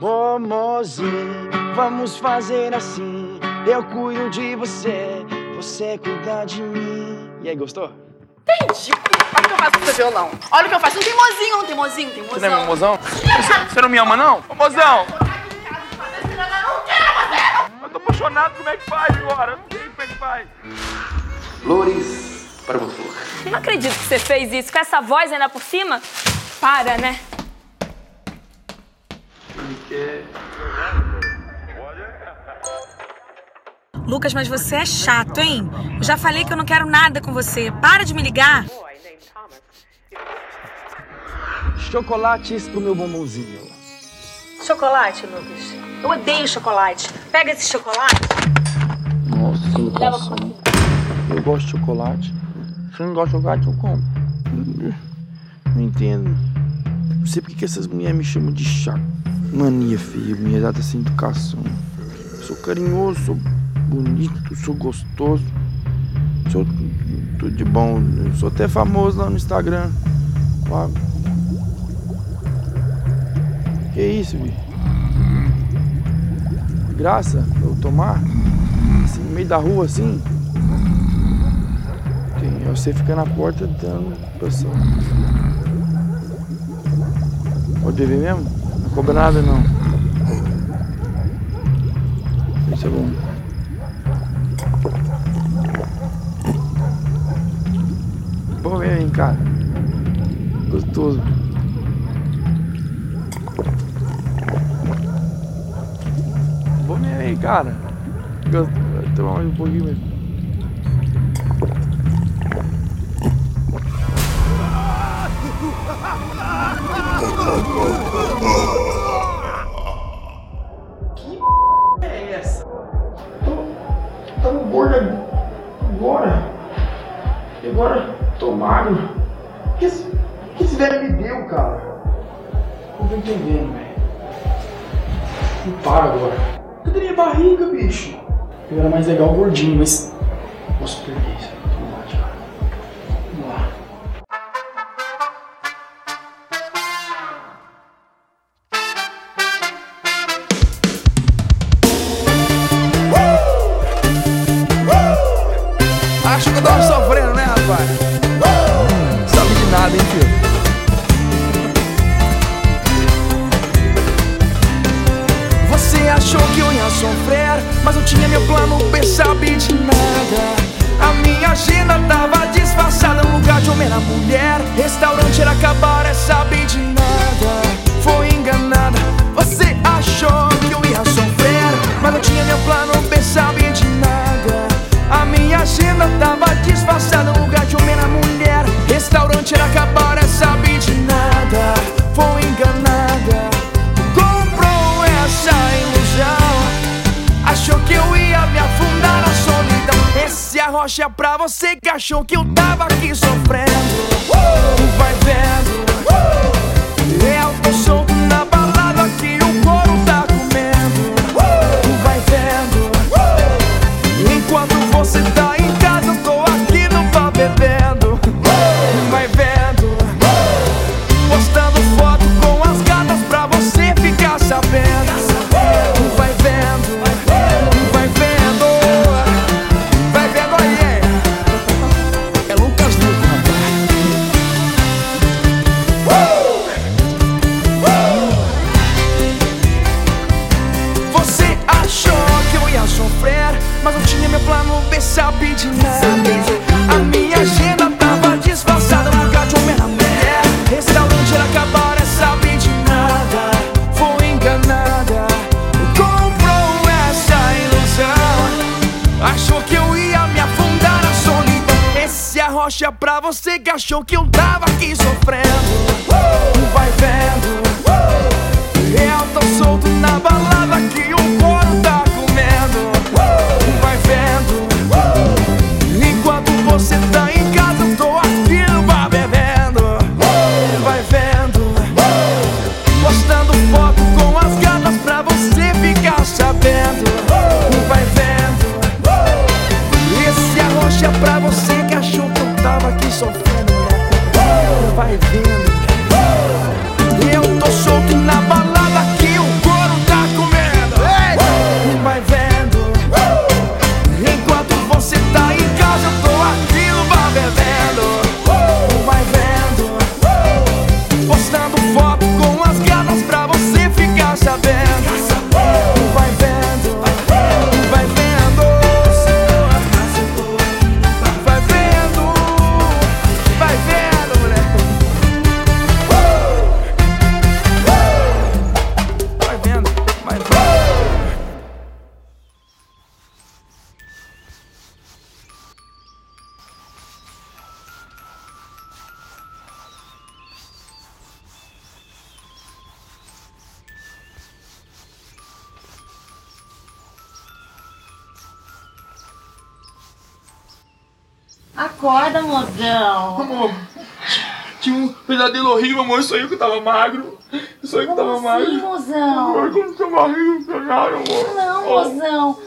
Momozinho, vamos fazer assim. Eu cuido de você, você cuida de mim. E aí, gostou? Entendi. Olha o que eu faço com seu violão. Olha o que eu faço. Um teimosinho, um teimosinho, um teimosinho. Você não é meu mozão? Você, você não me ama, não? Ô, mozão! Eu tô apaixonado, como é que faz agora? Eu não sei como é que faz. Flores para flor. Não acredito que você fez isso com essa voz ainda por cima. Para, né? Lucas, mas você é chato, hein? Eu já falei que eu não quero nada com você. Para de me ligar. Chocolates pro meu bombonzinho. Chocolate, Lucas. Eu odeio chocolate. Pega esse chocolate. Nossa, educação. Eu gosto de chocolate. Se eu não gosta de chocolate, eu como. Não entendo. Não sei porque que essas mulheres me chamam de chato. Mania feia, mulher dada sem educação. Sou carinhoso, sou bonito, sou gostoso. Sou tudo de bom. Sou até famoso lá no Instagram. Claro. Que isso, bicho? Graça eu tomar? Assim, no meio da rua assim? Tem, é você fica na porta dando pressão. Pode beber mesmo? Não cobra nada não. Isso é bom. Bom mesmo, cara. Gostoso. Bom mesmo, hein, cara. Gostoso. Tomar mais um pouquinho mesmo. O que, esse- que esse velho me deu, cara? Não tô entendendo, velho. Não para agora. Cadê minha barriga, bicho? Eu era mais legal gordinho, mas. Posso perder na mulher. Restaurante era acabar, é sabe de nada. Foi enganada. Você achou que eu ia sofrer, mas eu tinha meu plano B, sabe de nada. A minha agenda tava disfarçada no lugar de homem na mulher. Restaurante era acabar, é sabe de nada. Foi enganada. Comprou essa ilusão. Achou que eu ia me afundar na solidão. Esse arrocha é pra você que achou que eu tava aqui sofrendo. Arrocha pra você que achou que eu tava aqui sofrendo. Vai vendo. Eu tô solto na balada que o couro tá comendo. Vai vendo. Enquanto você tá em casa, eu tô aqui no bar bebendo. Vai vendo. Postando foto com as gatas pra você ficar sabendo. Vai vendo. Esse arrocha é pra você que Acorda, mozão. Amor, tinha um pesadelo horrível, amor. Eu sonhei que eu tava magro. Eu sonhei que eu tava Como magro. assim, mozão? Amor, como seu barriga funcionário, amor. Não, mozão.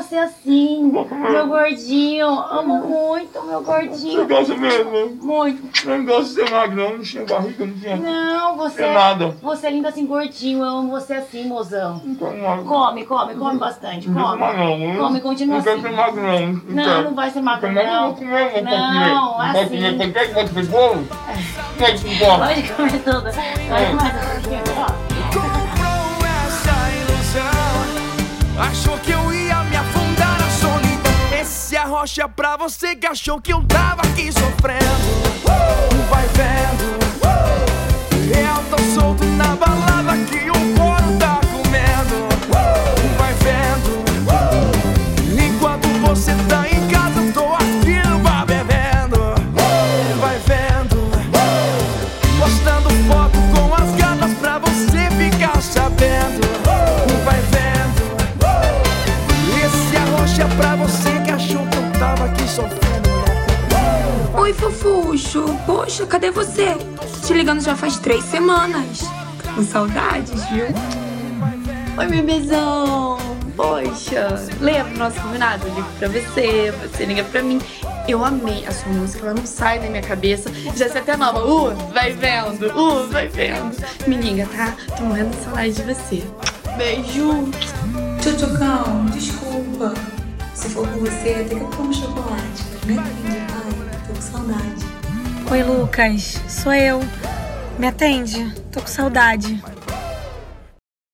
Eu amo você assim, meu gordinho. Amo muito, meu Você gordinho. gosta mesmo? Muito. Eu não gosto de ser magro, não. Não tinha barriga, não tinha. Não, você É nada. Você é lindo assim, gordinho. Eu amo você assim, mozão. Não quero magro. Come, come, come bastante. Não Come. não. hein? Come, continua Não quero assim. ser magro, não. Não, não vai ser magro, não. Não, assim. Quer que você bolo? Quer que bolo? Pode comer tudo. Pode comer tudo. Ó. comprou essa ilusão. Achou que eu ia rocha pra você que achou que eu tava aqui sofrendo. Vai vendo. Eu tô solto na balada Oi, fofuxo. Poxa, cadê você? Tô te ligando já faz três semanas. Com saudades, viu? Oi, bebezão! Poxa, lembra do nosso combinado? Eu ligo pra você, você liga pra mim. Eu amei a sua música, ela não sai da minha cabeça. Já sei até nova. Uh, vai vendo, uh, vai vendo. Me liga, tá? Tô morrendo de saudade de você. Beijo! Tchutchucão, desculpa. Se for com você, até que eu como chocolate. Mas tô com saudade. Oi, Lucas. Sou eu. Me atende. Tô com saudade.